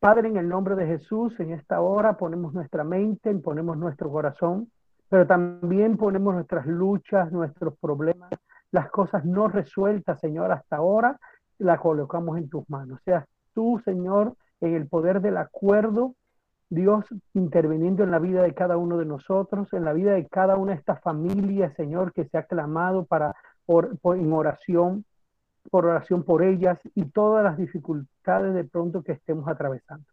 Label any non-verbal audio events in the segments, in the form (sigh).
Padre, en el nombre de Jesús, en esta hora ponemos nuestra mente, ponemos nuestro corazón, pero también ponemos nuestras luchas, nuestros problemas, las cosas no resueltas, Señor, hasta ahora, las colocamos en tus manos. Seas tú, Señor, en el poder del acuerdo, Dios interviniendo en la vida de cada uno de nosotros, en la vida de cada una de estas familias, Señor, que se ha clamado para en oración, por oración por ellas y todas las dificultades de pronto que estemos atravesando.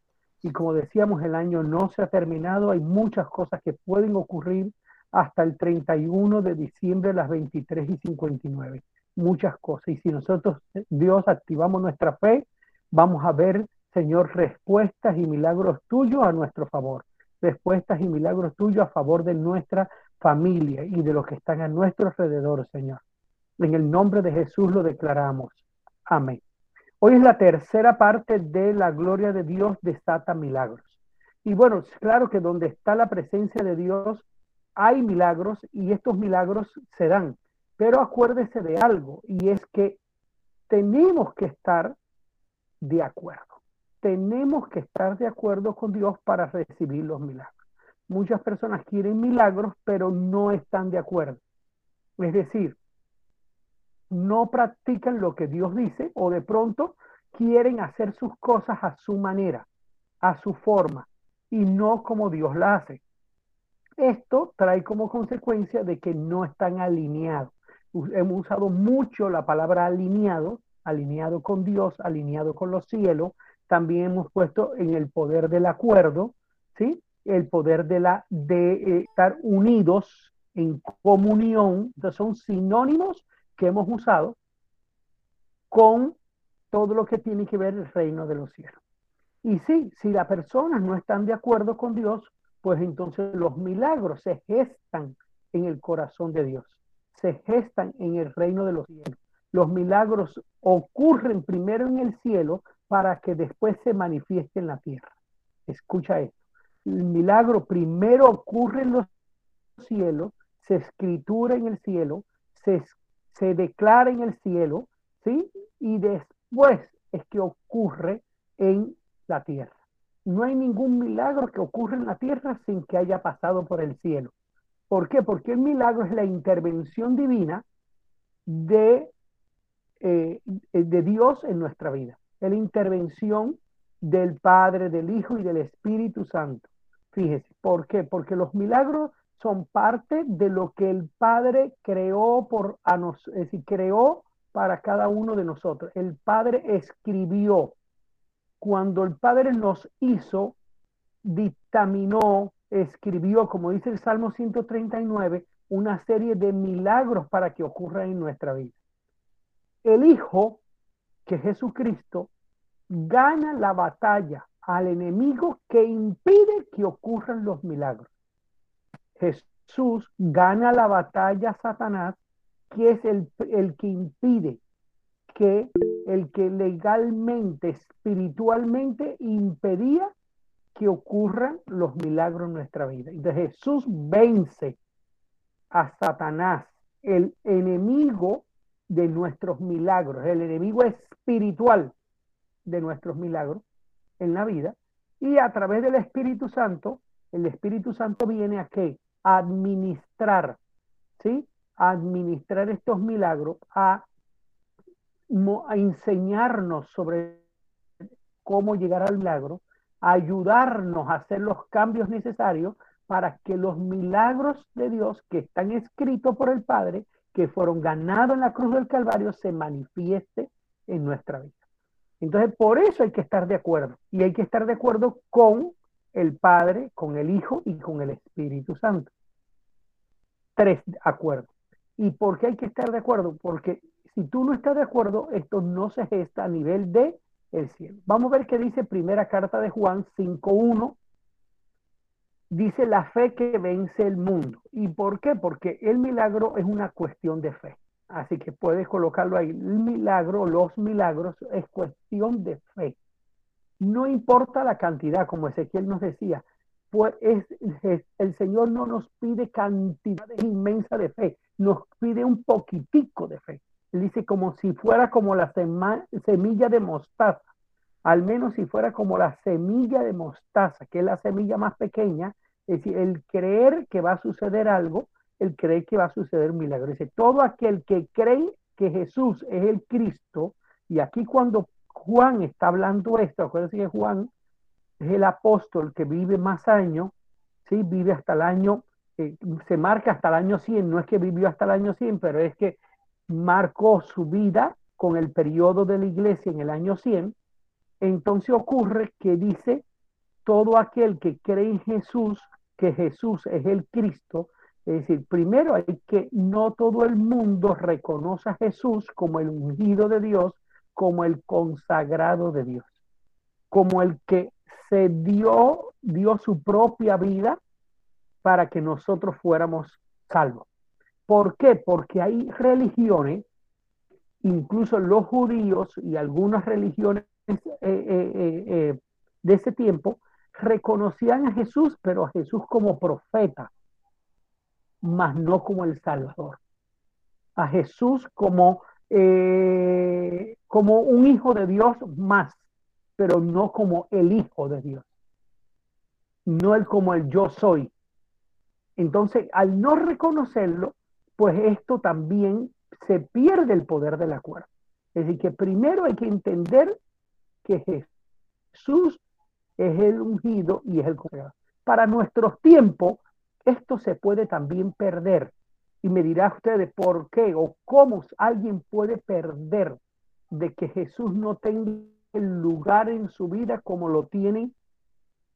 Y como decíamos, el año no se ha terminado, hay muchas cosas que pueden ocurrir hasta el 31 de diciembre a las 23 y 59. Muchas cosas. Y si nosotros, Dios, activamos nuestra fe, vamos a ver, Señor, respuestas y milagros tuyos a nuestro favor. Respuestas y milagros tuyos a favor de nuestra familia y de los que están a nuestro alrededor, Señor. En el nombre de Jesús lo declaramos. Amén. Hoy es la tercera parte de la gloria de Dios desata milagros. Y bueno, claro que donde está la presencia de Dios hay milagros y estos milagros se dan. Pero acuérdese de algo y es que tenemos que estar de acuerdo. Tenemos que estar de acuerdo con Dios para recibir los milagros. Muchas personas quieren milagros, pero no están de acuerdo. Es decir, no practican lo que Dios dice o de pronto quieren hacer sus cosas a su manera, a su forma y no como Dios la hace. Esto trae como consecuencia de que no están alineados. Hemos usado mucho la palabra alineado, alineado con Dios, alineado con los cielos. También hemos puesto en el poder del acuerdo, ¿sí? El poder de, la, de eh, estar unidos en comunión. Entonces son sinónimos que hemos usado con todo lo que tiene que ver el reino de los cielos. Y sí, si las personas no están de acuerdo con Dios, pues entonces los milagros se gestan en el corazón de Dios, se gestan en el reino de los cielos. Los milagros ocurren primero en el cielo para que después se manifieste en la tierra. Escucha esto. El milagro primero ocurre en los cielos, se escritura en el cielo, se se declara en el cielo, ¿sí? Y después es que ocurre en la tierra. No hay ningún milagro que ocurra en la tierra sin que haya pasado por el cielo. ¿Por qué? Porque el milagro es la intervención divina de, eh, de Dios en nuestra vida. Es la intervención del Padre, del Hijo y del Espíritu Santo. Fíjese, ¿por qué? Porque los milagros son parte de lo que el Padre creó por a nos, es decir, creó para cada uno de nosotros. El Padre escribió. Cuando el Padre nos hizo, dictaminó, escribió, como dice el Salmo 139, una serie de milagros para que ocurran en nuestra vida. El Hijo, que es Jesucristo, gana la batalla al enemigo que impide que ocurran los milagros. Jesús gana la batalla a Satanás, que es el, el que impide que el que legalmente, espiritualmente impedía que ocurran los milagros en nuestra vida. Entonces Jesús vence a Satanás, el enemigo de nuestros milagros, el enemigo espiritual de nuestros milagros en la vida, y a través del Espíritu Santo, el Espíritu Santo viene a qué? Administrar, ¿sí? administrar estos milagros, a, enseñarnos sobre cómo llegar al milagro, ayudarnos a hacer los cambios necesarios para que los milagros de Dios que están escritos por el Padre, que fueron ganados en la cruz del Calvario, se manifieste en nuestra vida. Entonces, por eso hay que estar de acuerdo. Y hay que estar de acuerdo con el Padre, con el Hijo y con el Espíritu Santo. Tres acuerdos. ¿Y por qué hay que estar de acuerdo? Porque si tú no estás de acuerdo, esto no se gesta a nivel de el cielo. Vamos a ver qué dice primera carta de Juan 5.1. Dice la fe que vence el mundo. ¿Y por qué? Porque el milagro es una cuestión de fe. Así que puedes colocarlo ahí. El milagro, los milagros, es cuestión de fe. No importa la cantidad, como Ezequiel nos decía, pues es, el Señor no nos pide cantidades inmensas de fe, nos pide un poquitico de fe. Él dice como si fuera como la semilla de mostaza. al menos si fuera como la semilla de mostaza, que es la semilla más pequeña, es decir, el creer que va a suceder algo, el creer que va a suceder un milagro. Dice, todo aquel que cree que Jesús es el Cristo, y aquí cuando Juan está hablando esto, acuérdense que Juan es el apóstol que vive más años, ¿sí? vive hasta el año, eh, se marca hasta el año 100, no es que vivió hasta el año 100, pero es que marcó su vida con el periodo de la iglesia en el año 100, entonces ocurre que dice, todo aquel que cree en Jesús, que Jesús es el Cristo, es decir, primero hay que no todo el mundo reconoce a Jesús como el ungido de Dios, como el consagrado de Dios, como el que se dio, dio su propia vida para que nosotros fuéramos salvos. ¿Por qué? Porque hay religiones, incluso los judíos y algunas religiones eh, eh, eh, de ese tiempo, reconocían a Jesús, pero a Jesús como profeta, mas no como el Salvador. A Jesús como, como un hijo de Dios más, pero no como el hijo de Dios. No el como el yo soy. Entonces, al no reconocerlo, pues esto también se pierde el poder del acuerdo. Es decir, que primero hay que entender que Jesús es el ungido y es el consagrado. Para nuestros tiempos, esto se puede también perder. Y me dirá ustedes por qué o cómo alguien puede perder de que Jesús no tenga el lugar en su vida como lo tiene,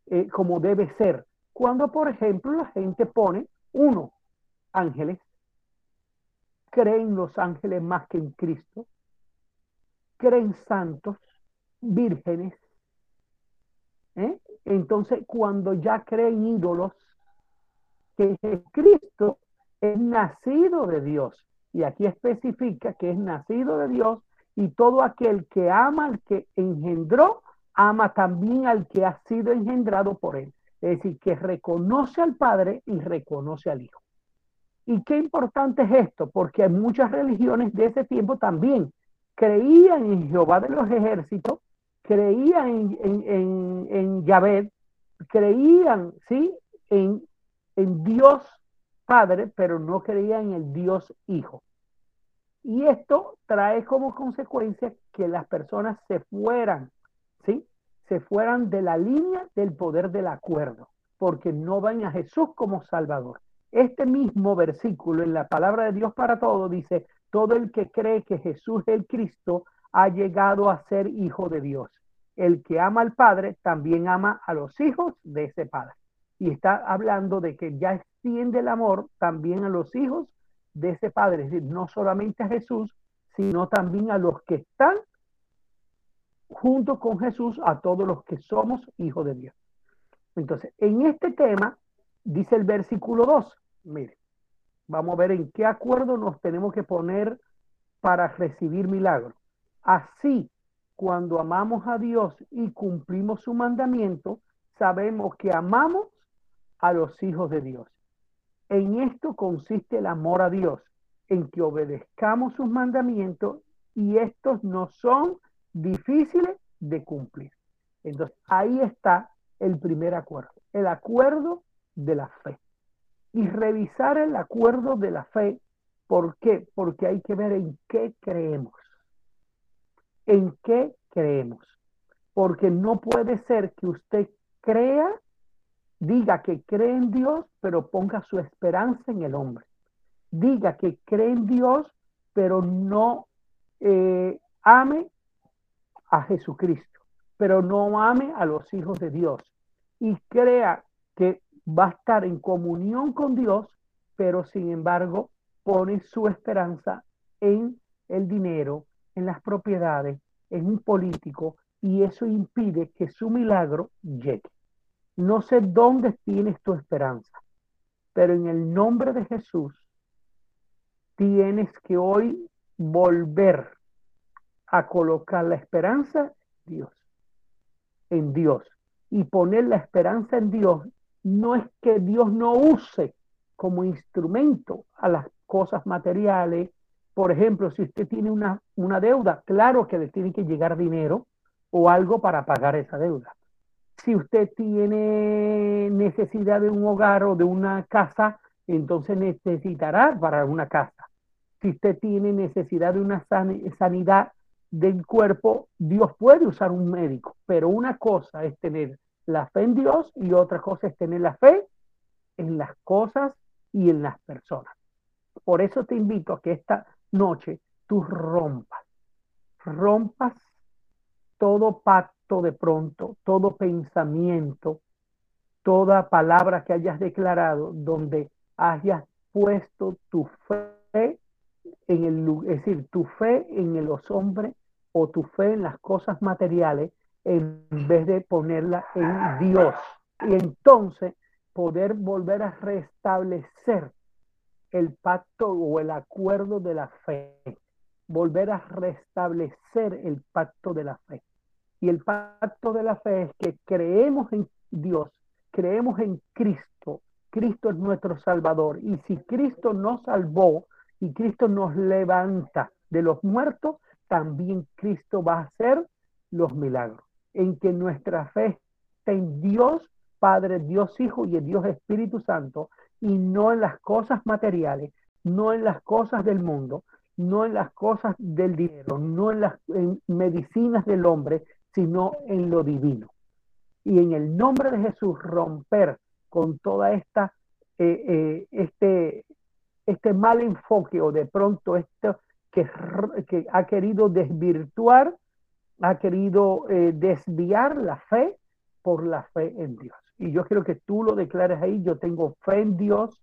eh, como debe ser. Cuando, por ejemplo, la gente pone, uno, ángeles, creen los ángeles más que en Cristo, creen santos, vírgenes. ¿eh? Entonces, cuando ya creen ídolos, que Cristo es nacido de Dios, y aquí especifica que es nacido de Dios, y todo aquel que ama al que engendró, ama también al que ha sido engendrado por él. Es decir, que reconoce al Padre y reconoce al Hijo. ¿Y qué importante es esto? Porque hay muchas religiones de ese tiempo también creían en Jehová de los ejércitos, creían en, en, en, Yahvé, creían, ¿sí? En, en Dios Padre, pero no creían en el Dios Hijo. Y esto trae como consecuencia que las personas se fueran, ¿sí? Se fueran de la línea del poder del acuerdo, porque no van a Jesús como Salvador. Este mismo versículo en la palabra de Dios para todos dice, todo el que cree que Jesús es el Cristo ha llegado a ser hijo de Dios. El que ama al Padre también ama a los hijos de ese Padre. Y está hablando de que ya extiende el amor también a los hijos de ese Padre, es decir, no solamente a Jesús, sino también a los que están junto con Jesús, a todos los que somos hijos de Dios. Entonces, en este tema, dice el versículo 2, mire, vamos a ver en qué acuerdo nos tenemos que poner para recibir milagros. Así, cuando amamos a Dios y cumplimos su mandamiento, sabemos que amamos a los hijos de Dios. En esto consiste el amor a Dios, en que obedezcamos sus mandamientos y estos no son difíciles de cumplir. Entonces, ahí está el primer acuerdo, el acuerdo de la fe. Y revisar el acuerdo de la fe, ¿por qué? Porque hay que ver en qué creemos. ¿En qué creemos? Porque no puede ser que usted crea diga que cree en Dios, pero ponga su esperanza en el hombre. Diga que cree en Dios, pero no eh, ame a Jesucristo, pero no ame a los hijos de Dios. Y crea que va a estar en comunión con Dios, pero sin embargo pone su esperanza en el dinero, en las propiedades, en un político, y eso impide que su milagro llegue. No sé dónde tienes tu esperanza, pero en el nombre de Jesús tienes que hoy volver a colocar la esperanza en Dios, en Dios. Y poner la esperanza en Dios no es que Dios no use como instrumento a las cosas materiales. Por ejemplo, si usted tiene una, una deuda, claro que le tiene que llegar dinero, o algo para pagar esa deuda. Si usted tiene necesidad de un hogar o de una casa, entonces necesitará para una casa. Si usted tiene necesidad de una sanidad del cuerpo, Dios puede usar un médico, pero una cosa es tener la fe en Dios y otra cosa es tener la fe en las cosas y en las personas. Por eso te invito a que esta noche tú rompas, rompas todo pacto de pronto, todo pensamiento, toda palabra que hayas declarado donde hayas puesto tu fe en el es decir, tu fe en los hombres o tu fe en las cosas materiales en vez de ponerla en Dios. Y entonces poder volver a restablecer el pacto o el acuerdo de la fe, volver a restablecer el pacto de la fe. Y el pacto de la fe es que creemos en Dios, creemos en Cristo. Cristo es nuestro Salvador. Y si Cristo nos salvó y Cristo nos levanta de los muertos, también Cristo va a hacer los milagros. En que nuestra fe está en Dios, Padre, Dios Hijo y el Dios Espíritu Santo, y no en las cosas materiales, no en las cosas del mundo, no en las cosas del dinero, no en las medicinas del hombre, sino en lo divino. Y en el nombre de Jesús romper con toda esta, eh, eh, este, este mal enfoque o de pronto esto que, ha querido desvirtuar, ha querido eh, desviar la fe por la fe en Dios. Y yo quiero que tú lo declares ahí, yo tengo fe en Dios,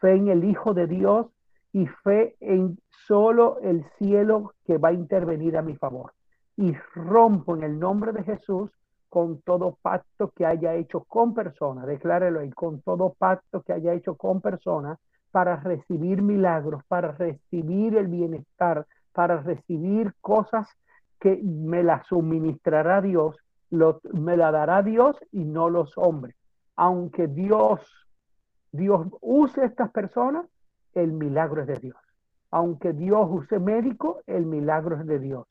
fe en el Hijo de Dios y fe en solo el cielo que va a intervenir a mi favor. Y rompo en el nombre de Jesús con todo pacto que haya hecho con personas, declárelo ahí, con todo pacto que haya hecho con personas para recibir milagros, para recibir el bienestar, para recibir cosas que me las suministrará Dios, me la dará Dios y no los hombres. Aunque Dios, Dios use estas personas, el milagro es de Dios. Aunque Dios use médico, el milagro es de Dios.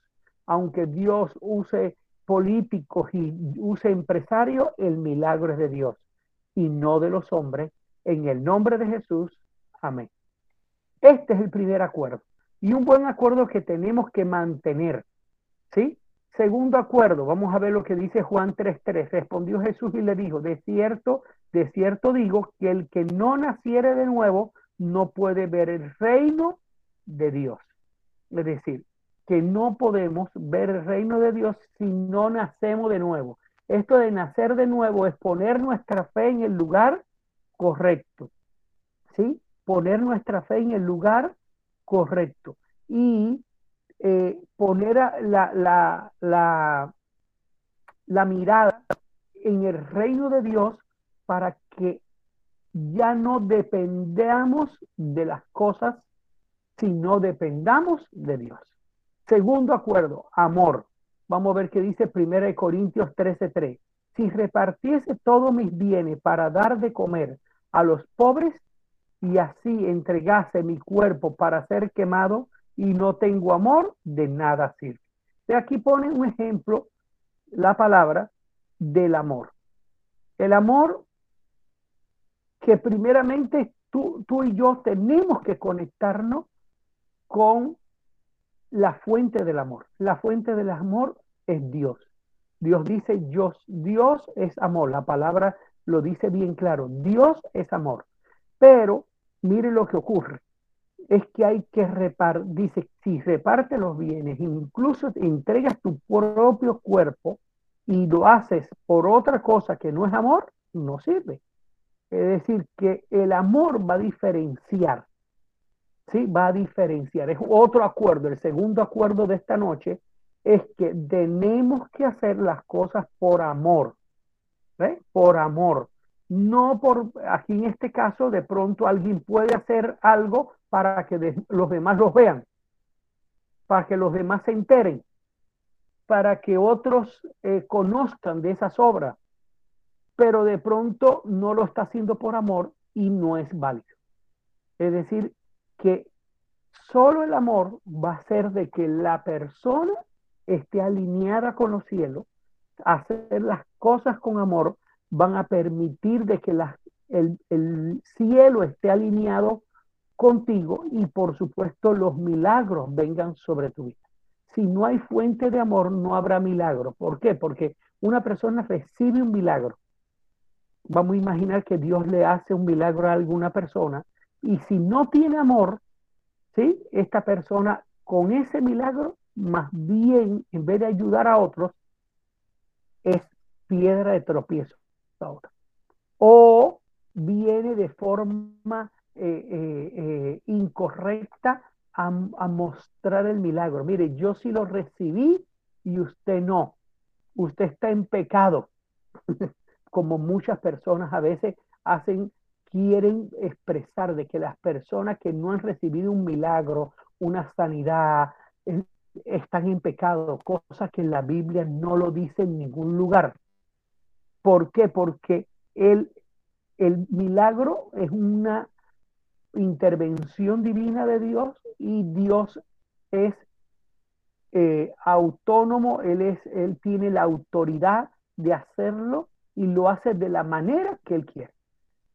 Aunque Dios use políticos y use empresarios, el milagro es de Dios y no de los hombres. En el nombre de Jesús, amén. Este es el primer acuerdo y un buen acuerdo que tenemos que mantener. ¿Sí? Segundo acuerdo, vamos a ver lo que dice Juan 3.3. Respondió Jesús y le dijo, de cierto, de cierto digo que el que no naciere de nuevo no puede ver el reino de Dios. Es decir, que no podemos ver el reino de Dios si no nacemos de nuevo. Esto de nacer de nuevo es poner nuestra fe en el lugar correcto. ¿Sí? Poner nuestra fe en el lugar correcto. Y eh, poner la, la, la, la mirada en el reino de Dios para que ya no dependamos de las cosas, sino dependamos de Dios. Segundo acuerdo, amor. Vamos a ver qué dice 1 Corintios 13:3. Si repartiese todos mis bienes para dar de comer a los pobres y así entregase mi cuerpo para ser quemado, y no tengo amor, de nada sirve. De aquí pone un ejemplo, la palabra del amor. El amor que primeramente tú, tú y yo tenemos que conectarnos con la fuente del amor. La fuente del amor es Dios. Dios dice, Dios, Dios es amor. La palabra lo dice bien claro. Dios es amor. Pero mire lo que ocurre es que hay que repartir, dice, si reparte los bienes, incluso entregas tu propio cuerpo y lo haces por otra cosa que no es amor, no sirve. Es decir, que el amor va a diferenciar, ¿sí? Va a diferenciar. Es otro acuerdo. El segundo acuerdo de esta noche es que tenemos que hacer las cosas por amor, ¿eh? Por amor. No por, aquí en este caso, de pronto alguien puede hacer algo para que los demás los vean, para que los demás se enteren, para que otros eh, conozcan de esas obras, pero de pronto no lo está haciendo por amor y no es válido. Es decir, que solo el amor va a ser de que la persona esté alineada con los cielos, hacer las cosas con amor, van a permitir de que el, el cielo esté alineado contigo y por supuesto los milagros vengan sobre tu vida. Si no hay fuente de amor, no habrá milagro. ¿Por qué? Porque una persona recibe un milagro. Vamos a imaginar que Dios le hace un milagro a alguna persona y si no tiene amor, ¿sí? Esta persona con ese milagro, más bien, en vez de ayudar a otros, es piedra de tropiezo O viene de forma eh, eh, eh, incorrecta a, a, mostrar el milagro. Mire, yo sí lo recibí y usted no. Usted está en pecado, (laughs) como muchas personas a veces hacen, quieren expresar de que las personas que no han recibido un milagro, una sanidad, están en pecado, cosa que la Biblia no lo dice en ningún lugar. ¿Por qué? Porque el, el milagro es una intervención divina de Dios y Dios es eh, autónomo, él, es, él tiene la autoridad de hacerlo y lo hace de la manera que él quiere.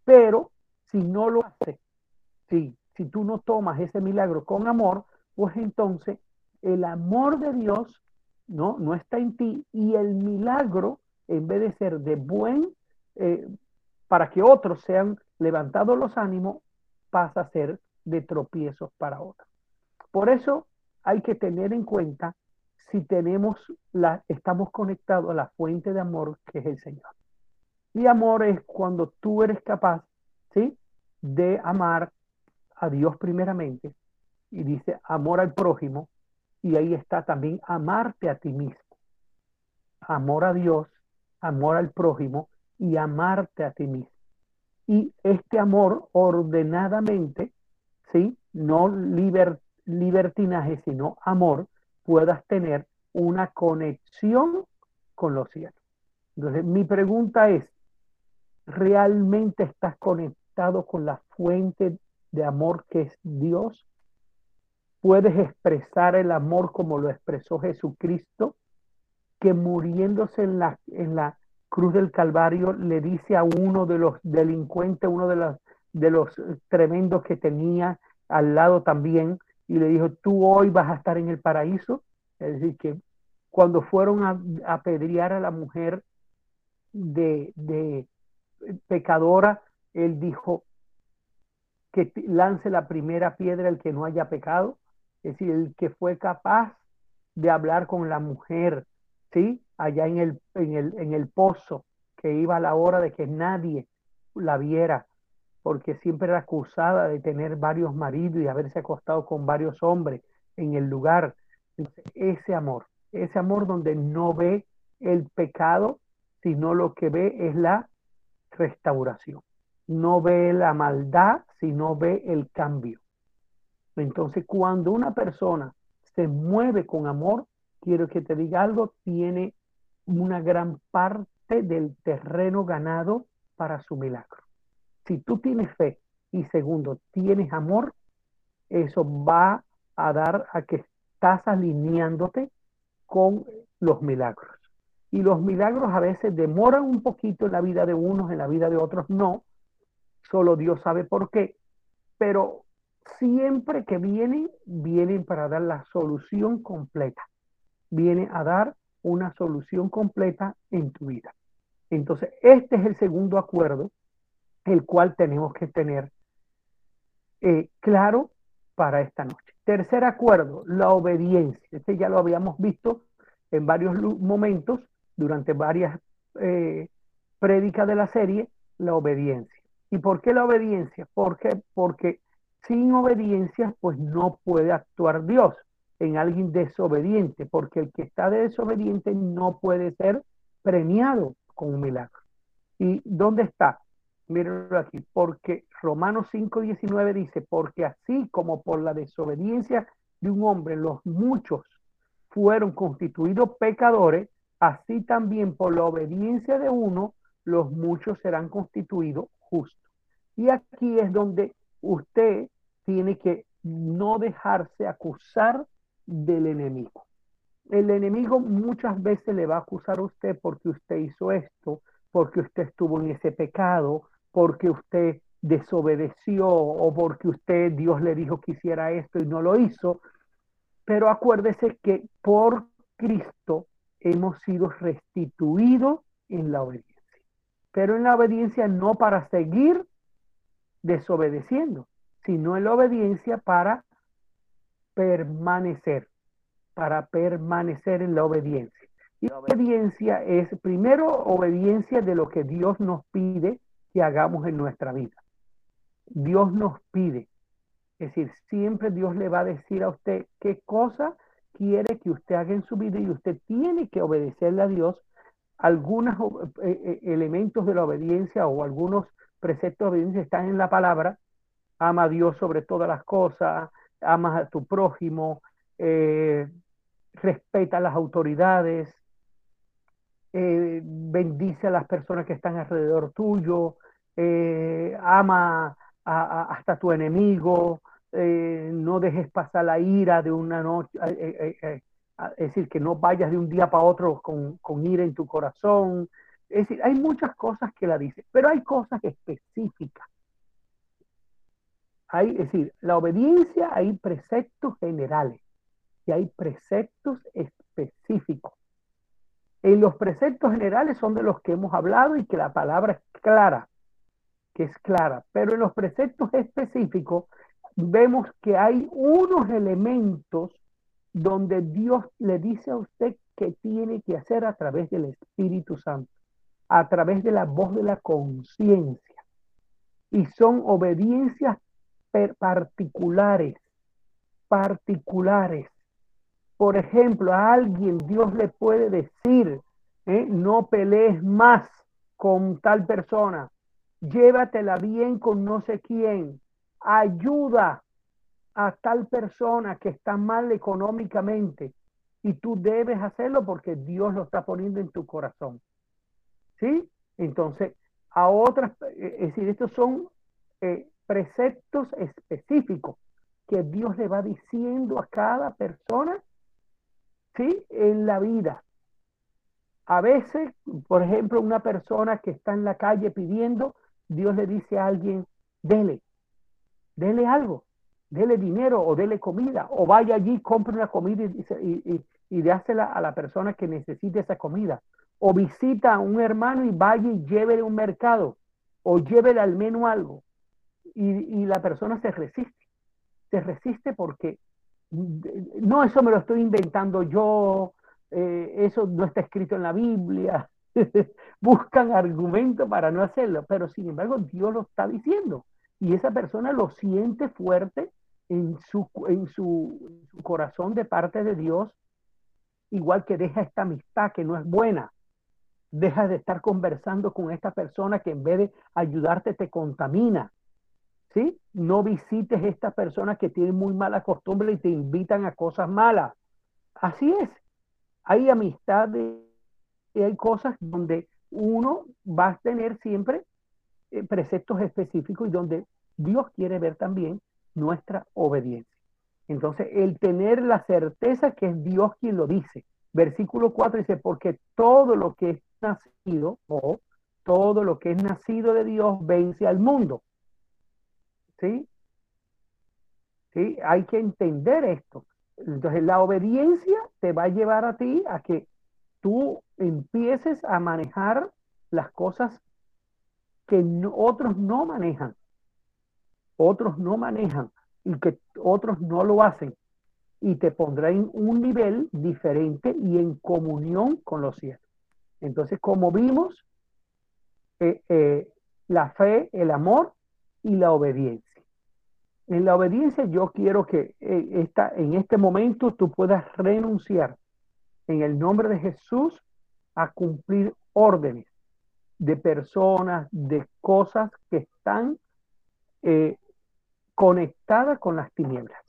Pero si no lo hace, si, si tú no tomas ese milagro con amor, pues entonces el amor de Dios no, no está en ti y el milagro, en vez de ser de buen, eh, para que otros sean levantados los ánimos, pasa a ser de tropiezos para otros. Por eso hay que tener en cuenta si tenemos la, estamos conectados a la fuente de amor que es el Señor. Y amor es cuando tú eres capaz, ¿sí? De amar a Dios primeramente. Y dice amor al prójimo. Y ahí está también amarte a ti mismo. Amor a Dios, amor al prójimo y amarte a ti mismo y este amor ordenadamente, ¿sí? No libertinaje, sino amor, puedas tener una conexión con los cielos. Entonces, mi pregunta es, ¿realmente estás conectado con la fuente de amor que es Dios? ¿Puedes expresar el amor como lo expresó Jesucristo, que muriéndose en la, en la Cruz del Calvario le dice a uno de los delincuentes, uno de los, de los tremendos que tenía al lado también, y le dijo, tú hoy vas a estar en el paraíso. Es decir, que cuando fueron a apedrear a la mujer de, de pecadora, él dijo que lance la primera piedra el que no haya pecado, es decir, el que fue capaz de hablar con la mujer, ¿sí? allá en el, en el, en el pozo, que iba a la hora de que nadie la viera, porque siempre era acusada de tener varios maridos y haberse acostado con varios hombres en el lugar. ese amor, ese amor donde no ve el pecado, sino lo que ve es la restauración. No ve la maldad, sino ve el cambio. Entonces, cuando una persona se mueve con amor, quiero que te diga algo, tiene una gran parte del terreno ganado para su milagro. Si tú tienes fe y segundo, tienes amor, eso va a dar a que estás alineándote con los milagros. Y los milagros a veces demoran un poquito en la vida de unos, en la vida de otros no. Solo Dios sabe por qué. Pero siempre que vienen, vienen para dar la solución completa. Viene a dar una solución completa en tu vida. Entonces, este es el segundo acuerdo, el cual tenemos que tener eh, claro para esta noche. Tercer acuerdo, la obediencia. Este ya lo habíamos visto en varios momentos durante varias eh, prédicas de la serie, la obediencia. ¿Y por qué la obediencia? Porque, porque sin obediencia, pues no puede actuar Dios en alguien desobediente, porque el que está desobediente no puede ser premiado con un milagro. ¿Y dónde está? Mírenlo aquí, porque Romanos 5:19 dice, porque así como por la desobediencia de un hombre los muchos fueron constituidos pecadores, así también por la obediencia de uno los muchos serán constituidos justos. Y aquí es donde usted tiene que no dejarse acusar del enemigo. el enemigo muchas veces le va a acusar a usted porque usted hizo esto, porque usted estuvo en ese pecado, porque usted desobedeció o porque usted, Dios le dijo que hiciera esto y no lo hizo. Pero acuérdese que por Cristo hemos sido restituidos en la obediencia. Pero en la obediencia no para seguir desobedeciendo, sino en la obediencia para permanecer, para permanecer en la obediencia. Y la obediencia es primero obediencia de lo que Dios nos pide que hagamos en nuestra vida. Dios nos pide. Es decir, siempre Dios le va a decir a usted qué cosa quiere que usted haga en su vida y usted tiene que obedecerle a Dios algunos eh, eh, elementos de la obediencia o algunos preceptos de obediencia están en la palabra. Ama a Dios sobre todas las cosas, ama a tu prójimo, eh, respeta a las autoridades, bendice a las personas que están alrededor tuyo, ama hasta tu enemigo, eh, no dejes pasar la ira de una noche, eh, eh, es decir, que no vayas de un día para otro con, con, ira en tu corazón. Es decir, hay muchas cosas que la dice, pero hay cosas específicas. Hay, es decir, la obediencia hay preceptos generales y hay preceptos específicos. En los preceptos generales son de los que hemos hablado y que la palabra es clara que es clara, pero en los preceptos específicos vemos que hay unos elementos donde Dios le dice a usted que tiene que hacer a través del Espíritu Santo, a través de la voz de la conciencia. Y son obediencias particulares, particulares. Por ejemplo, a alguien Dios le puede decir, ¿eh? no pelees más con tal persona, llévatela bien con no sé quién, ayuda a tal persona que está mal económicamente y tú debes hacerlo porque Dios lo está poniendo en tu corazón. ¿Sí? Entonces, a otras, eh, es decir, estos son eh, preceptos específicos que Dios le va diciendo a cada persona, ¿sí? En la vida. A veces, por ejemplo, una persona que está en la calle pidiendo, Dios le dice a alguien, dele, dele algo, dele dinero o dele comida, o vaya allí, compre una comida y, y, a la persona que necesite esa comida. O visita a un hermano y vaya y llévele un mercado, o llévele al menos algo. Y, la persona se resiste, se resiste porque no, eso me lo estoy inventando yo, eh, eso no está escrito en la Biblia, (laughs) buscan argumento para no hacerlo, pero sin embargo Dios lo está diciendo y esa persona lo siente fuerte en su, en su, corazón de parte de Dios, igual que deja esta amistad que no es buena, deja de estar conversando con esta persona que en vez de ayudarte te contamina. ¿Sí? No visites esta persona que tiene muy mala costumbre y te invitan a cosas malas. Así es. Hay amistades y hay cosas donde uno va a tener siempre eh, preceptos específicos y donde Dios quiere ver también nuestra obediencia. Entonces, el tener la certeza que es Dios quien lo dice. Versículo 4 dice, porque todo lo que es nacido, o todo lo que es nacido de Dios vence al mundo. ¿Sí? ¿Sí? Hay que entender esto. Entonces, la obediencia te va a llevar a ti a que tú empieces a manejar las cosas que otros no manejan, otros no manejan y que otros no lo hacen y te pondrá en un nivel diferente y en comunión con los cielos. Entonces, como vimos, eh, eh, la fe, el amor y la obediencia. En la obediencia yo quiero que eh, en este momento tú puedas renunciar en el nombre de Jesús a cumplir órdenes de personas, de cosas que están eh, conectadas con las tinieblas,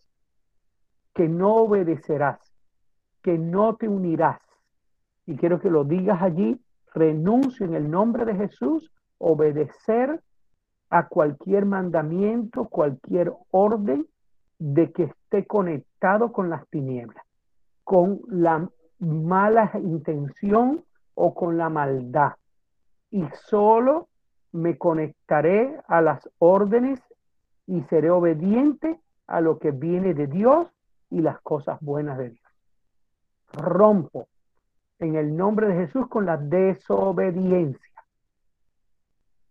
que no obedecerás, que no te unirás. Y quiero que lo digas allí, renuncio en el nombre de Jesús, obedecer a cualquier mandamiento, cualquier orden de que esté conectado con las tinieblas, con la mala intención o con la maldad. Y solo me conectaré a las órdenes y seré obediente a lo que viene de Dios y las cosas buenas de Dios. Rompo en el nombre de Jesús con la desobediencia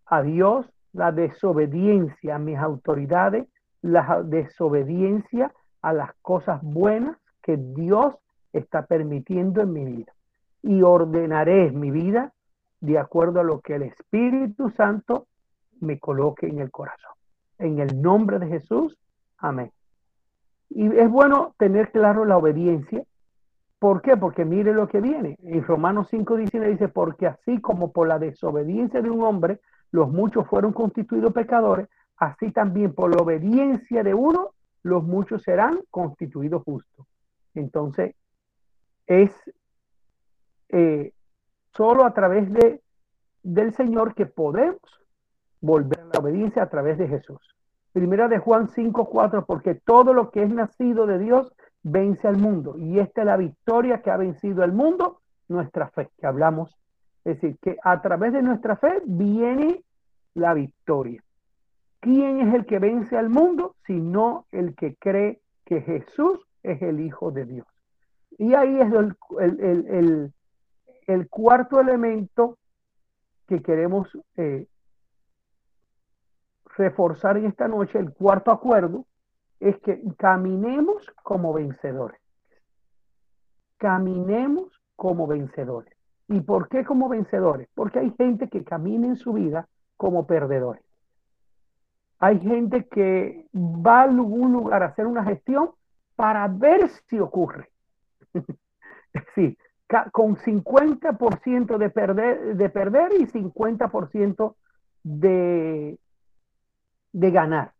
a Dios, la desobediencia a mis autoridades, la desobediencia a las cosas buenas que Dios está permitiendo en mi vida. Y ordenaré mi vida de acuerdo a lo que el Espíritu Santo me coloque en el corazón. En el nombre de Jesús, amén. Y es bueno tener claro la obediencia. ¿Por qué? Porque mire lo que viene. En Romanos 5.19 dice, porque así como por la desobediencia de un hombre, los muchos fueron constituidos pecadores, así también por la obediencia de uno, los muchos serán constituidos justos. Entonces, es eh, solo a través de, del Señor que podemos volver a la obediencia a través de Jesús. Primera de Juan 5, 4, porque todo lo que es nacido de Dios vence al mundo. Y esta es la victoria que ha vencido al mundo, nuestra fe, que hablamos. Es decir, que a través de nuestra fe viene la victoria. ¿Quién es el que vence al mundo? Sino el que cree que Jesús es el Hijo de Dios. Y ahí es el, el, cuarto elemento que queremos eh, reforzar en esta noche, el cuarto acuerdo, es que caminemos como vencedores. Caminemos como vencedores. ¿Y por qué como vencedores? Porque hay gente que camina en su vida como perdedores. Hay gente que va a algún lugar a hacer una gestión para ver si ocurre. (laughs) sí, con 50% de perder, de perder y 50% de, de ganar.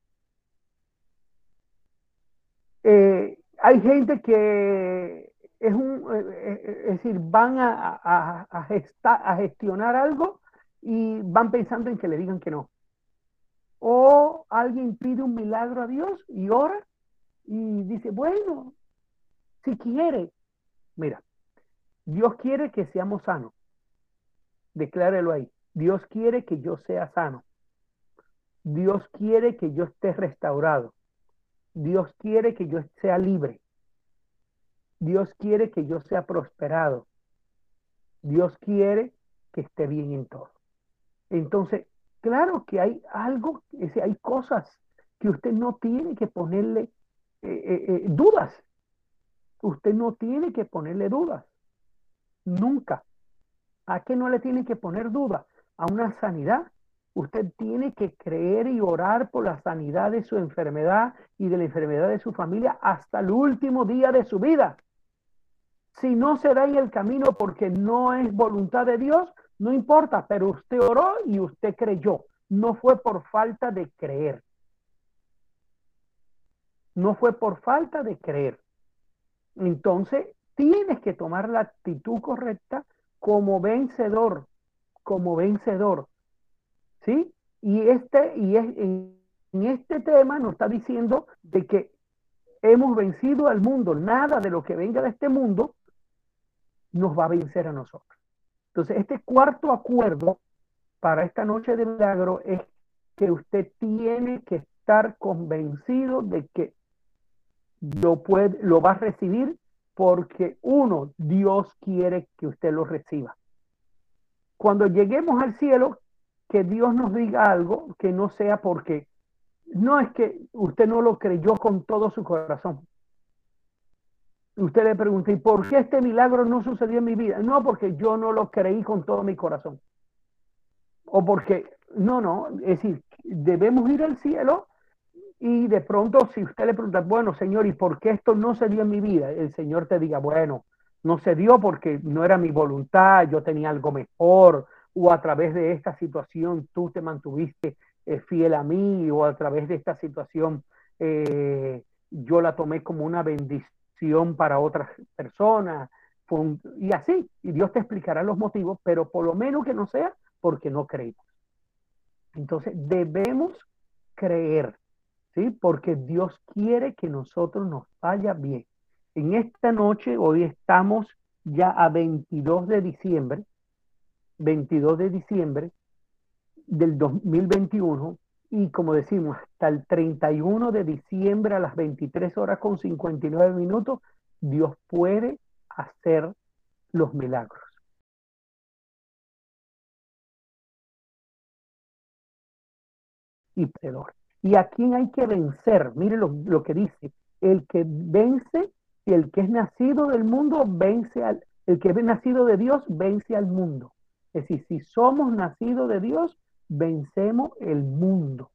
Eh, hay gente que es un, eh, eh, es decir, van a, a, a, gestionar algo y van pensando en que le digan que no. O alguien pide un milagro a Dios y ora y dice, bueno, si quiere, mira, Dios quiere que seamos sanos. Declárelo ahí. Dios quiere que yo sea sano. Dios quiere que yo esté restaurado. Dios quiere que yo sea libre. Dios quiere que yo sea prosperado. Dios quiere que esté bien en todo. Entonces, claro que hay algo, hay cosas que usted no tiene que ponerle eh, eh, eh, dudas. Usted no tiene que ponerle dudas. Nunca. ¿A qué no le tiene que poner dudas? A una sanidad. Usted tiene que creer y orar por la sanidad de su enfermedad y de la enfermedad de su familia hasta el último día de su vida. Si no se da en el camino porque no es voluntad de Dios, no importa, pero usted oró y usted creyó. No fue por falta de creer. No fue por falta de creer. Entonces, tienes que tomar la actitud correcta como vencedor, como vencedor. ¿Sí? Y este, y es, en, en este tema nos está diciendo de que hemos vencido al mundo. Nada de lo que venga de este mundo nos va a vencer a nosotros. Entonces, este cuarto acuerdo para esta noche de milagro es que usted tiene que estar convencido de que lo, puede, lo va a recibir porque uno, Dios quiere que usted lo reciba. Cuando lleguemos al cielo, que Dios nos diga algo que no sea porque no es que usted no lo creyó con todo su corazón, usted le pregunta, ¿y por qué este milagro no sucedió en mi vida? No, porque yo no lo creí con todo mi corazón. O porque, no, no, es decir, debemos ir al cielo y de pronto si usted le pregunta, bueno, Señor, ¿y por qué esto no se dio en mi vida? El Señor te diga, bueno, no se dio porque no era mi voluntad, yo tenía algo mejor, o a través de esta situación tú te mantuviste eh, fiel a mí, o a través de esta situación eh, yo la tomé como una bendición para otras personas, y así, y Dios te explicará los motivos, pero por lo menos que no sea porque no creemos. Entonces debemos creer, ¿sí? Porque Dios quiere que nosotros nos vaya bien. En esta noche, hoy estamos ya a 22 de diciembre, 22 de diciembre del 2021 y como decimos, hasta el 31 de diciembre a las 23 horas con 59 minutos, Dios puede hacer los milagros. Y peor. ¿Y a quién hay que vencer? Mire lo, lo que dice. El que vence y el que es nacido del mundo vence al, el que es nacido de Dios vence al mundo. Es decir, si somos nacidos de Dios, vencemos el mundo.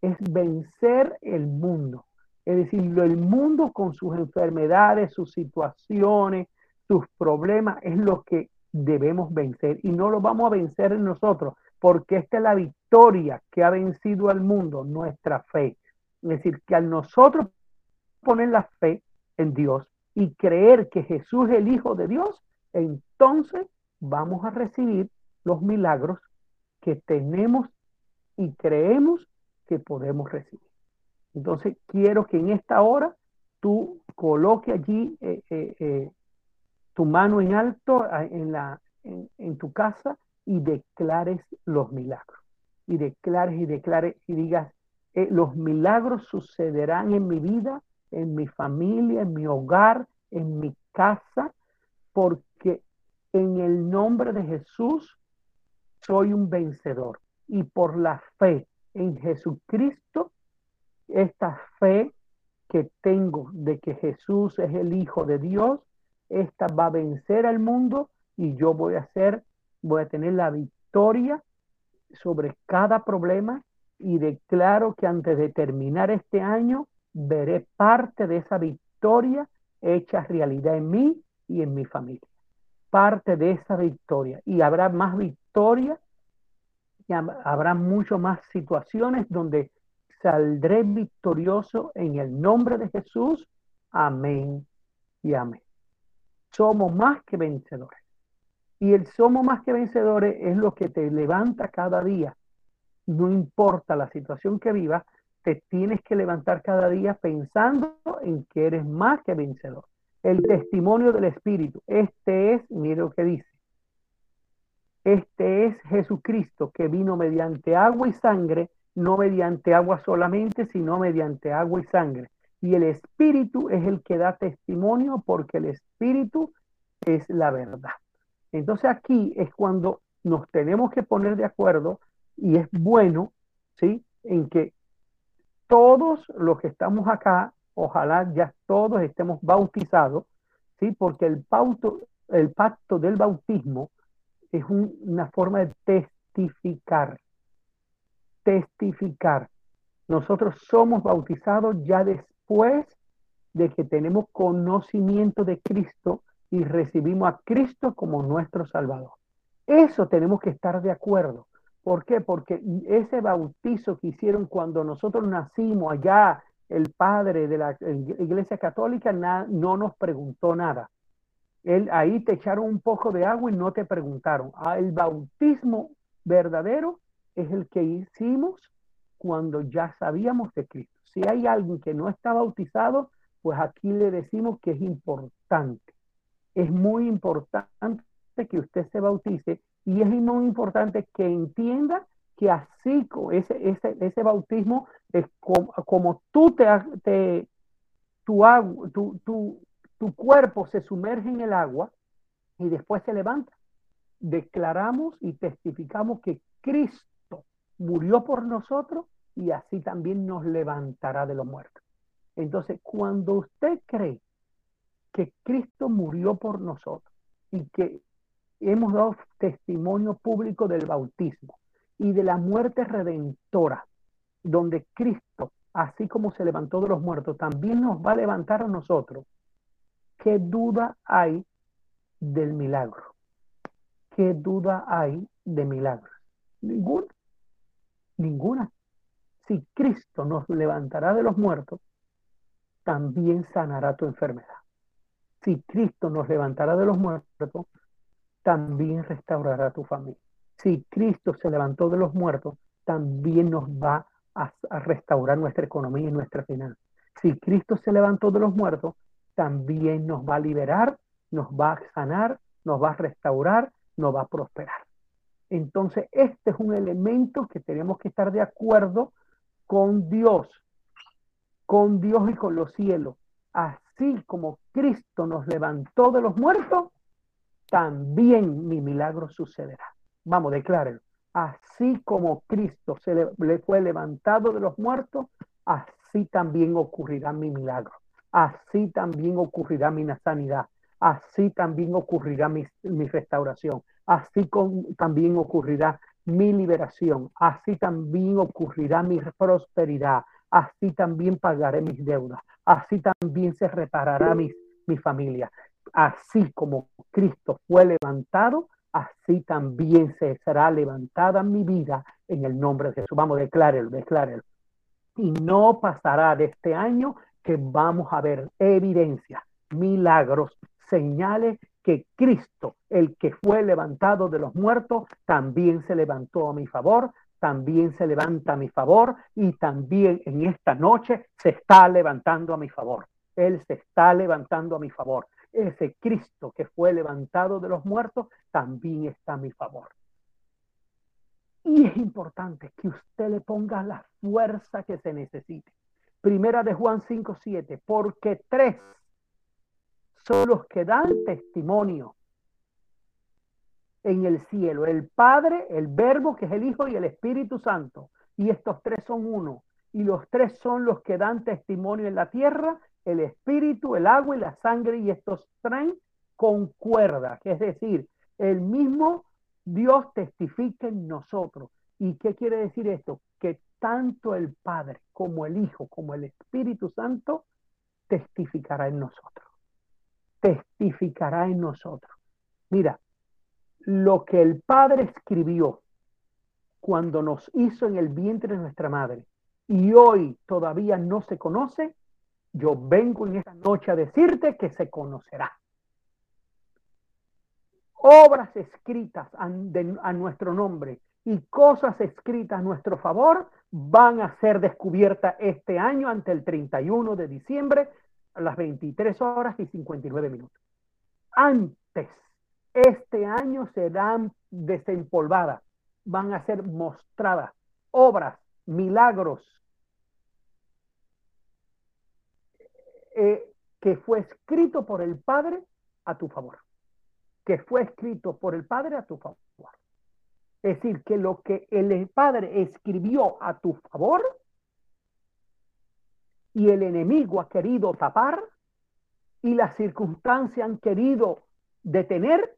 Es vencer el mundo. Es decir, el mundo con sus enfermedades, sus situaciones, sus problemas, es lo que debemos vencer. Y no lo vamos a vencer en nosotros, porque esta es la victoria que ha vencido al mundo, nuestra fe. Es decir, que al nosotros poner la fe en Dios y creer que Jesús es el Hijo de Dios, entonces vamos a recibir los milagros que tenemos y creemos que podemos recibir. Entonces, quiero que en esta hora tú coloque allí eh, eh, eh, tu mano en alto en, la, en, tu casa y declares los milagros. Y declares y declares y digas, los milagros sucederán en mi vida, en mi familia, en mi hogar, en mi casa, porque en el nombre de Jesús soy un vencedor. Y por la fe en Jesucristo, esta fe que tengo de que Jesús es el Hijo de Dios, esta va a vencer al mundo y yo voy a ser, voy a tener la victoria sobre cada problema y declaro que antes de terminar este año veré parte de esa victoria hecha realidad en mí y en mi familia. Parte de esa victoria. Y habrá más victoria habrá mucho más situaciones donde saldré victorioso en el nombre de Jesús. Amén y amén. Somos más que vencedores. Y el somos más que vencedores es lo que te levanta cada día. No importa la situación que vivas, te tienes que levantar cada día pensando en que eres más que vencedor. El testimonio del Espíritu. Este es, mire lo que dice. Este es Jesucristo que vino mediante agua y sangre, no mediante agua solamente, sino mediante agua y sangre. Y el Espíritu es el que da testimonio porque el Espíritu es la verdad. Entonces aquí es cuando nos tenemos que poner de acuerdo y es bueno, ¿sí? En que todos los que estamos acá, ojalá ya todos estemos bautizados, ¿sí? Porque el, el pacto del bautismo es una forma de testificar. Testificar. Nosotros somos bautizados ya después de que tenemos conocimiento de Cristo y recibimos a Cristo como nuestro Salvador. Eso tenemos que estar de acuerdo. ¿Por qué? Porque ese bautizo que hicieron cuando nosotros nacimos allá, el padre de la iglesia católica no nos preguntó nada. Él, ahí te echaron un poco de agua y no te preguntaron. Ah, el bautismo verdadero es el que hicimos cuando ya sabíamos de Cristo. Si hay alguien que no está bautizado, pues aquí le decimos que es importante. Es muy importante que usted se bautice y es muy importante que entienda que así ese, ese, ese bautismo es como, tú te, te tu, tu, tu, tu cuerpo se sumerge en el agua y después se levanta. Declaramos y testificamos que Cristo murió por nosotros y así también nos levantará de los muertos. Entonces, cuando usted cree que Cristo murió por nosotros y que hemos dado testimonio público del bautismo y de la muerte redentora, donde Cristo, así como se levantó de los muertos, también nos va a levantar a nosotros. ¿Qué duda hay del milagro? ¿Qué duda hay de milagro? Ninguna. Ninguna. Si Cristo nos levantará de los muertos, también sanará tu enfermedad. Si Cristo nos levantará de los muertos, también restaurará tu familia. Si Cristo se levantó de los muertos, también nos va a, restaurar nuestra economía y nuestra finanza. Si Cristo se levantó de los muertos, también nos va a liberar nos va a sanar, nos va a restaurar, nos va a prosperar. Entonces, este es un elemento que tenemos que estar de acuerdo con Dios, con Dios y con los cielos. Como Cristo nos levantó de los muertos, también mi milagro sucederá. Vamos, declárenlo. Así como Cristo se le, fue levantado de los muertos, así también ocurrirá mi milagro. Así también ocurrirá mi sanidad. Así también ocurrirá mi, restauración. Así también ocurrirá mi liberación. Así también ocurrirá mi prosperidad. Así también pagaré mis deudas. Así también se reparará mi, mi familia. Así como Cristo fue levantado, así también se será levantada mi vida en el nombre de Jesús. Vamos, declárelo, declárelo. Y no pasará de este año que vamos a ver evidencia, milagros, señales que Cristo, el que fue levantado de los muertos, también se levantó a mi favor, también se levanta a mi favor y también en esta noche se está levantando a mi favor. Él se está levantando a mi favor ese Cristo que fue levantado de los muertos también está a mi favor. Y es importante que usted le ponga la fuerza que se necesite. Primera de Juan 5, 7, porque tres son los que dan testimonio en el cielo, el Padre, el Verbo, que es el Hijo, y el Espíritu Santo. Y estos tres son uno. Y los tres son los que dan testimonio en la tierra el espíritu, el agua y la sangre, y estos traen concuerda, es decir, el mismo Dios testifica en nosotros. ¿Y qué quiere decir esto? Que tanto el Padre como el Hijo como el Espíritu Santo testificará en nosotros. Testificará en nosotros. Mira, lo que el Padre escribió cuando nos hizo en el vientre de nuestra madre y hoy todavía no se conoce, yo vengo en esta noche a decirte que se conocerá. Obras escritas a, nuestro nombre y cosas escritas a nuestro favor van a ser descubiertas este año ante el 31 de diciembre a las 23 horas y 59 minutos. Antes, este año serán desempolvadas, van a ser mostradas obras, milagros, Eh, que fue escrito por el Padre a tu favor. Que fue escrito por el Padre a tu favor. Es decir, que lo que el Padre escribió a tu favor y el enemigo ha querido tapar y las circunstancias han querido detener,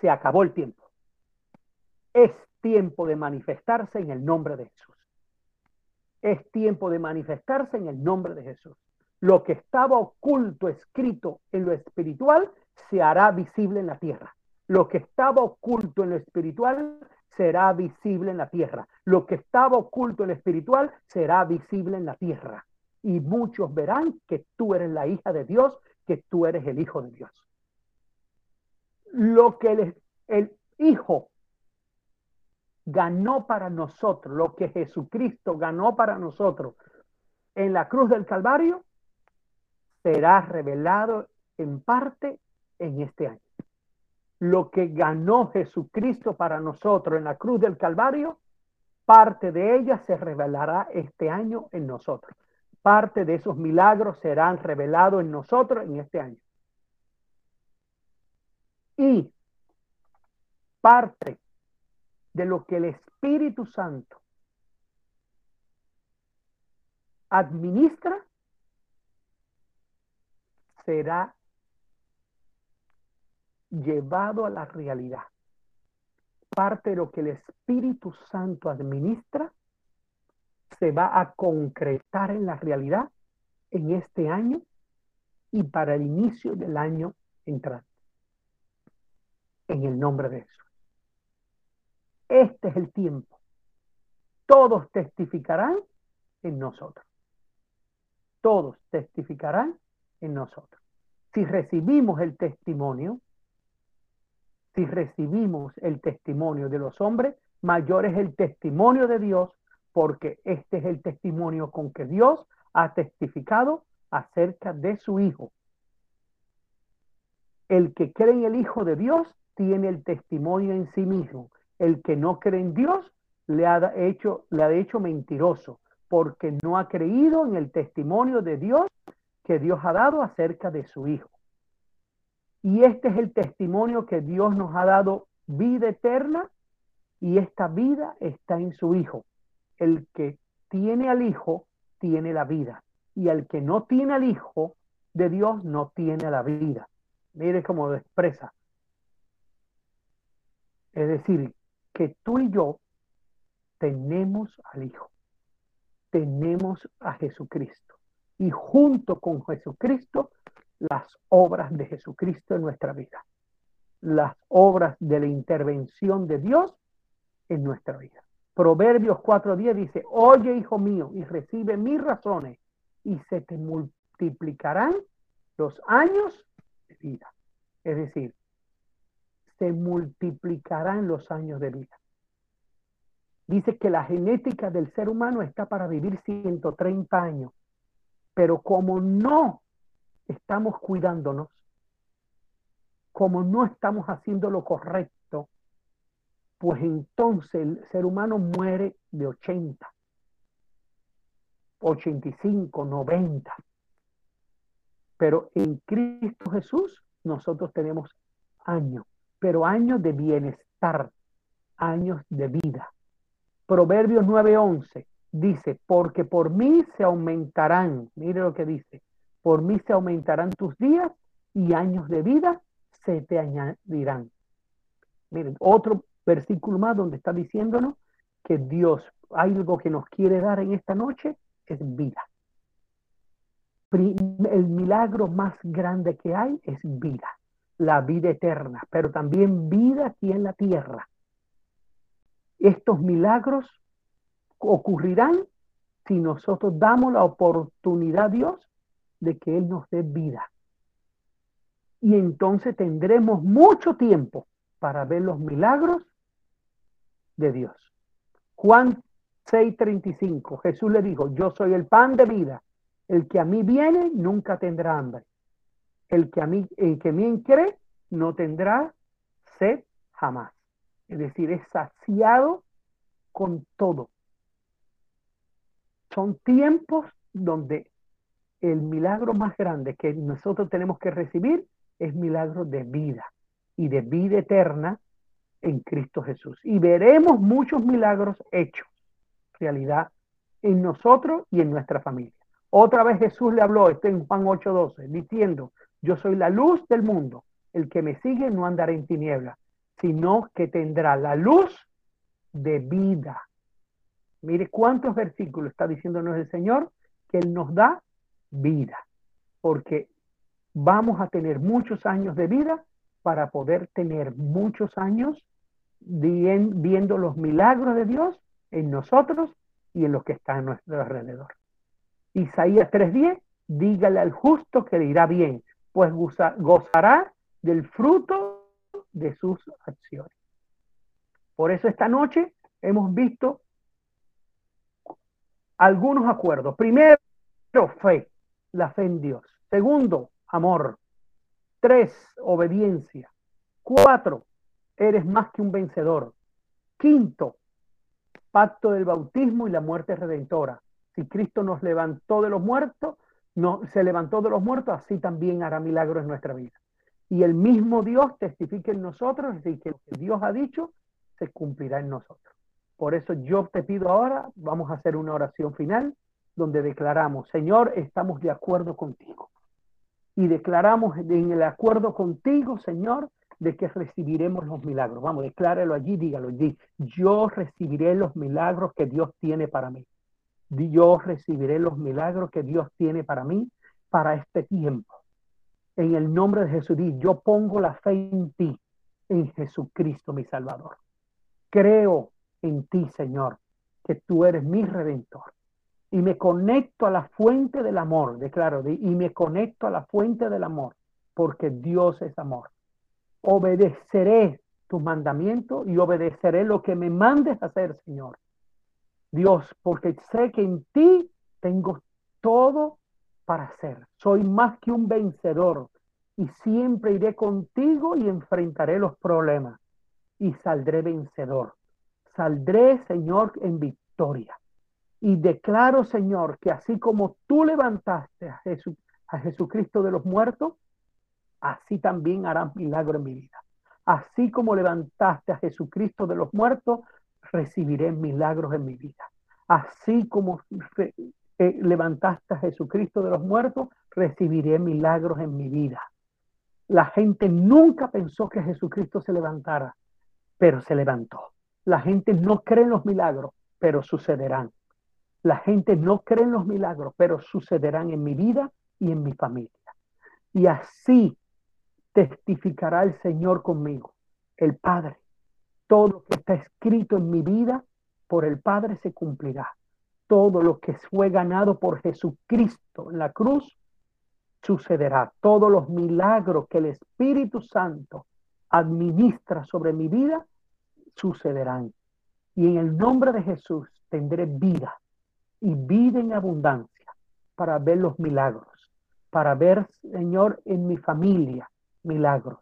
se acabó el tiempo. Es tiempo de manifestarse en el nombre de Jesús. Es tiempo de manifestarse en el nombre de Jesús lo que estaba oculto, escrito en lo espiritual, se hará visible en la tierra. Lo que estaba oculto en lo espiritual será visible en la tierra. Lo que estaba oculto en lo espiritual será visible en la tierra. Y muchos verán que tú eres la hija de Dios, que tú eres el hijo de Dios. Lo que el, el hijo ganó para nosotros, lo que Jesucristo ganó para nosotros en la cruz del Calvario, será revelado en parte en este año. Lo que ganó Jesucristo para nosotros en la cruz del Calvario, parte de ella se revelará este año en nosotros. Parte de esos milagros serán revelados en nosotros en este año. Y parte de lo que el Espíritu Santo administra será llevado a la realidad. Parte de lo que el Espíritu Santo administra se va a concretar en la realidad en este año y para el inicio del año entrante. En el nombre de Jesús. Este es el tiempo. Todos testificarán en nosotros. Todos testificarán en nosotros. Si recibimos el testimonio, si recibimos el testimonio de los hombres, mayor es el testimonio de Dios, porque este es el testimonio con que Dios ha testificado acerca de su Hijo. El que cree en el Hijo de Dios tiene el testimonio en sí mismo. El que no cree en Dios le ha hecho, le ha hecho mentiroso, porque no ha creído en el testimonio de Dios que Dios ha dado acerca de su Hijo. Y este es el testimonio que Dios nos ha dado vida eterna y esta vida está en su Hijo. El que tiene al Hijo tiene la vida y el que no tiene al Hijo de Dios no tiene la vida. Mire cómo lo expresa. Es decir, que tú y yo tenemos al Hijo, tenemos a Jesucristo y junto con Jesucristo las obras de Jesucristo en nuestra vida, las obras de la intervención de Dios en nuestra vida. Proverbios 4.10 dice, oye hijo mío y recibe mis razones y se te multiplicarán los años de vida. Es decir, se multiplicarán los años de vida. Dice que la genética del ser humano está para vivir 130 años, pero como no estamos cuidándonos, como no estamos haciendo lo correcto, pues entonces el ser humano muere de 80, 85, 90. Pero en Cristo Jesús nosotros tenemos años, pero años de bienestar, años de vida. Proverbios 9:11 dice, porque por mí se aumentarán, mire lo que dice, por mí se aumentarán tus días y años de vida se te añadirán. Miren, otro versículo más donde está diciéndonos que Dios, algo que nos quiere dar en esta noche es vida. El milagro más grande que hay es vida, la vida eterna, pero también vida aquí en la tierra. Estos milagros ocurrirán si nosotros damos la oportunidad a Dios de que Él nos dé vida. Y entonces tendremos mucho tiempo para ver los milagros de Dios. Juan 6:35, Jesús le dijo, yo soy el pan de vida. El que a mí viene nunca tendrá hambre. El que a mí, el que mí cree no tendrá sed jamás. Es decir, es saciado con todo. Son tiempos donde el milagro más grande que nosotros tenemos que recibir es milagro de vida y de vida eterna en Cristo Jesús. Y veremos muchos milagros hechos, realidad, en nosotros y en nuestra familia. Otra vez Jesús le habló, está en Juan 8:12, diciendo, yo soy la luz del mundo, el que me sigue no andará en tinieblas, sino que tendrá la luz de vida. Mire cuántos versículos está diciéndonos el Señor que Él nos da vida, porque vamos a tener muchos años de vida para poder tener muchos años viendo los milagros de Dios en nosotros y en los que están a nuestro alrededor. Isaías 3:10, dígale al justo que le irá bien, pues gozará del fruto de sus acciones. Por eso esta noche hemos visto algunos acuerdos. Primero, fe, la fe en Dios. Segundo, amor. Tres, obediencia. Cuatro, eres más que un vencedor. Quinto, pacto del bautismo y la muerte redentora. Si Cristo nos levantó de los muertos, no, se levantó de los muertos, así también hará milagros en nuestra vida. Y el mismo Dios testifica en nosotros, y que lo que Dios ha dicho se cumplirá en nosotros. Por eso yo te pido ahora, vamos a hacer una oración final donde declaramos, Señor, estamos de acuerdo contigo. Y declaramos en el acuerdo contigo, Señor, de que recibiremos los milagros. Vamos, declárelo allí, dígalo allí. Yo recibiré los milagros que Dios tiene para mí. Yo recibiré los milagros que Dios tiene para mí para este tiempo. En el nombre de Jesús, yo pongo la fe en ti, en Jesucristo, mi Salvador. Creo en ti, Señor, que tú eres mi redentor. Y me conecto a la fuente del amor, declaro, y me conecto a la fuente del amor, porque Dios es amor. Obedeceré tu mandamiento y obedeceré lo que me mandes hacer, Señor. Dios, porque sé que en ti tengo todo para hacer. Soy más que un vencedor. y siempre iré contigo y enfrentaré los problemas y saldré vencedor. Saldré, Señor, en victoria. Y declaro, Señor, que así como tú levantaste a, a Jesucristo de los muertos, así también harán milagro en mi vida. Así como levantaste a Jesucristo de los muertos, recibiré milagros en mi vida. Así como eh, levantaste a Jesucristo de los muertos, recibiré milagros en mi vida. La gente nunca pensó que Jesucristo se levantara, pero se levantó. La gente no cree en los milagros, pero sucederán. La gente no cree en los milagros, pero sucederán en mi vida y en mi familia. Y así testificará el Señor conmigo, el Padre. Todo lo que está escrito en mi vida por el Padre se cumplirá. Todo lo que fue ganado por Jesucristo en la cruz sucederá. Todos los milagros que el Espíritu Santo administra sobre mi vida sucederán. Y en el nombre de Jesús tendré vida y vida en abundancia para ver los milagros, para ver, Señor, en mi familia milagros,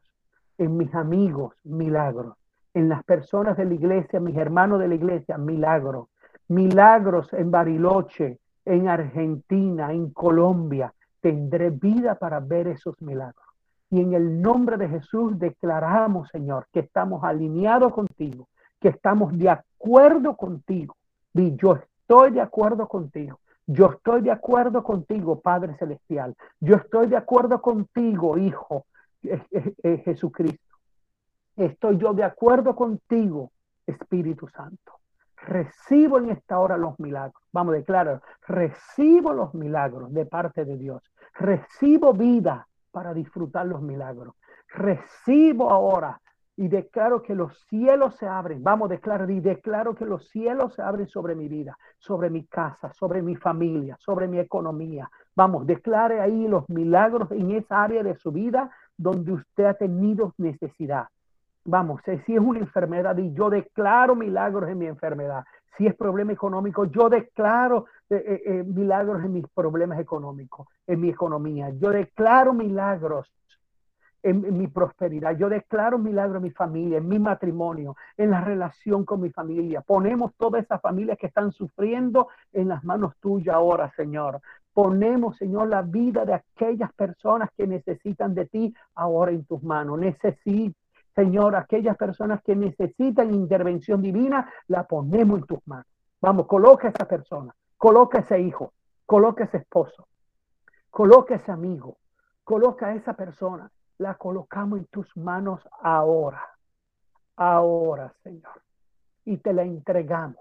en mis amigos milagros, en las personas de la iglesia, mis hermanos de la iglesia milagros, milagros en Bariloche, en Argentina, en Colombia, tendré vida para ver esos milagros. Y en el nombre de Jesús declaramos, Señor, que estamos alineados contigo, que estamos de acuerdo contigo. Y yo estoy de acuerdo contigo. Yo estoy de acuerdo contigo, Padre Celestial. Yo estoy de acuerdo contigo, Hijo Jesucristo. Estoy yo de acuerdo contigo, Espíritu Santo. Recibo en esta hora los milagros. Vamos declarar, recibo los milagros de parte de Dios. Recibo vida para disfrutar los milagros. Recibo ahora y declaro que los cielos se abren. Vamos a declarar y declaro que los cielos se abren sobre mi vida, sobre mi casa, sobre mi familia, sobre mi economía. Vamos, declare ahí los milagros en esa área de su vida donde usted ha tenido necesidad. Vamos, si es una enfermedad y yo declaro milagros en mi enfermedad. Si es problema económico, yo declaro eh, eh, eh, milagros en mis problemas económicos, en mi economía. Yo declaro milagros en, mi prosperidad. Yo declaro milagros en mi familia, en mi matrimonio, en la relación con mi familia. Ponemos todas esas familias que están sufriendo en las manos tuyas ahora, Señor. Ponemos, Señor, la vida de aquellas personas que necesitan de ti ahora en tus manos. Necesito Señor, aquellas personas que necesitan intervención divina, la ponemos en tus manos. Vamos, coloca a esa persona, coloca ese hijo, coloca ese esposo, coloca ese amigo, coloca a esa persona. La colocamos en tus manos ahora, ahora, Señor. Y te la entregamos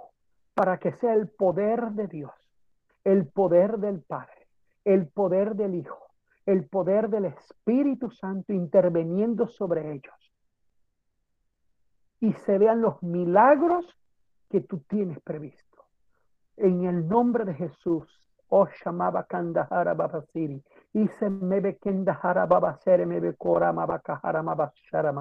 para que sea el poder de Dios, el poder del Padre, el poder del Hijo, el poder del Espíritu Santo interviniendo sobre ellos y se vean los milagros que tú tienes previsto. En el nombre de Jesús, oh llamaba Kandahara Babasiri, y se me ve Kendahara Babasere, me ve Korama Bakahara Mabashara.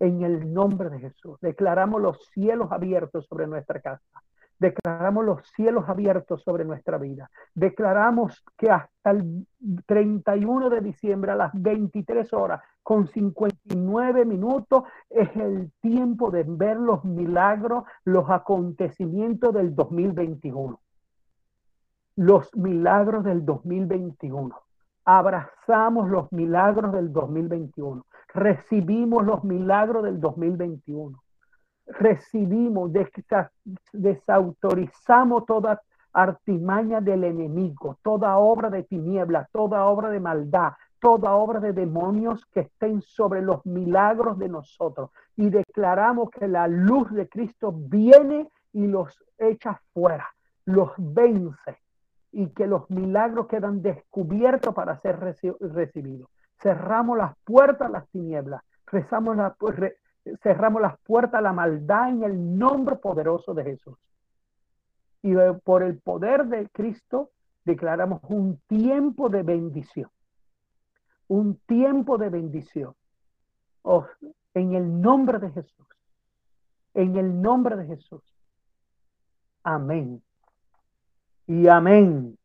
En el nombre de Jesús, declaramos los cielos abiertos sobre nuestra casa. Declaramos los cielos abiertos sobre nuestra vida. Declaramos que hasta el 31 de diciembre a las 23 horas con 59 minutos es el tiempo de ver los milagros, los acontecimientos del 2021. Los milagros del 2021. Abrazamos los milagros del 2021. Recibimos los milagros del 2021 recibimos, desautorizamos toda artimaña del enemigo, toda obra de tiniebla, toda obra de maldad, toda obra de demonios que estén sobre los milagros de nosotros. Y declaramos que la luz de Cristo viene y los echa fuera, los vence y que los milagros quedan descubiertos para ser recibidos. Cerramos las puertas las tinieblas, rezamos la, cerramos las puertas a la maldad en el nombre poderoso de Jesús. Y por el poder de Cristo declaramos un tiempo de bendición. Un tiempo de bendición. Oh, en el nombre de Jesús. En el nombre de Jesús. Amén. Y amén.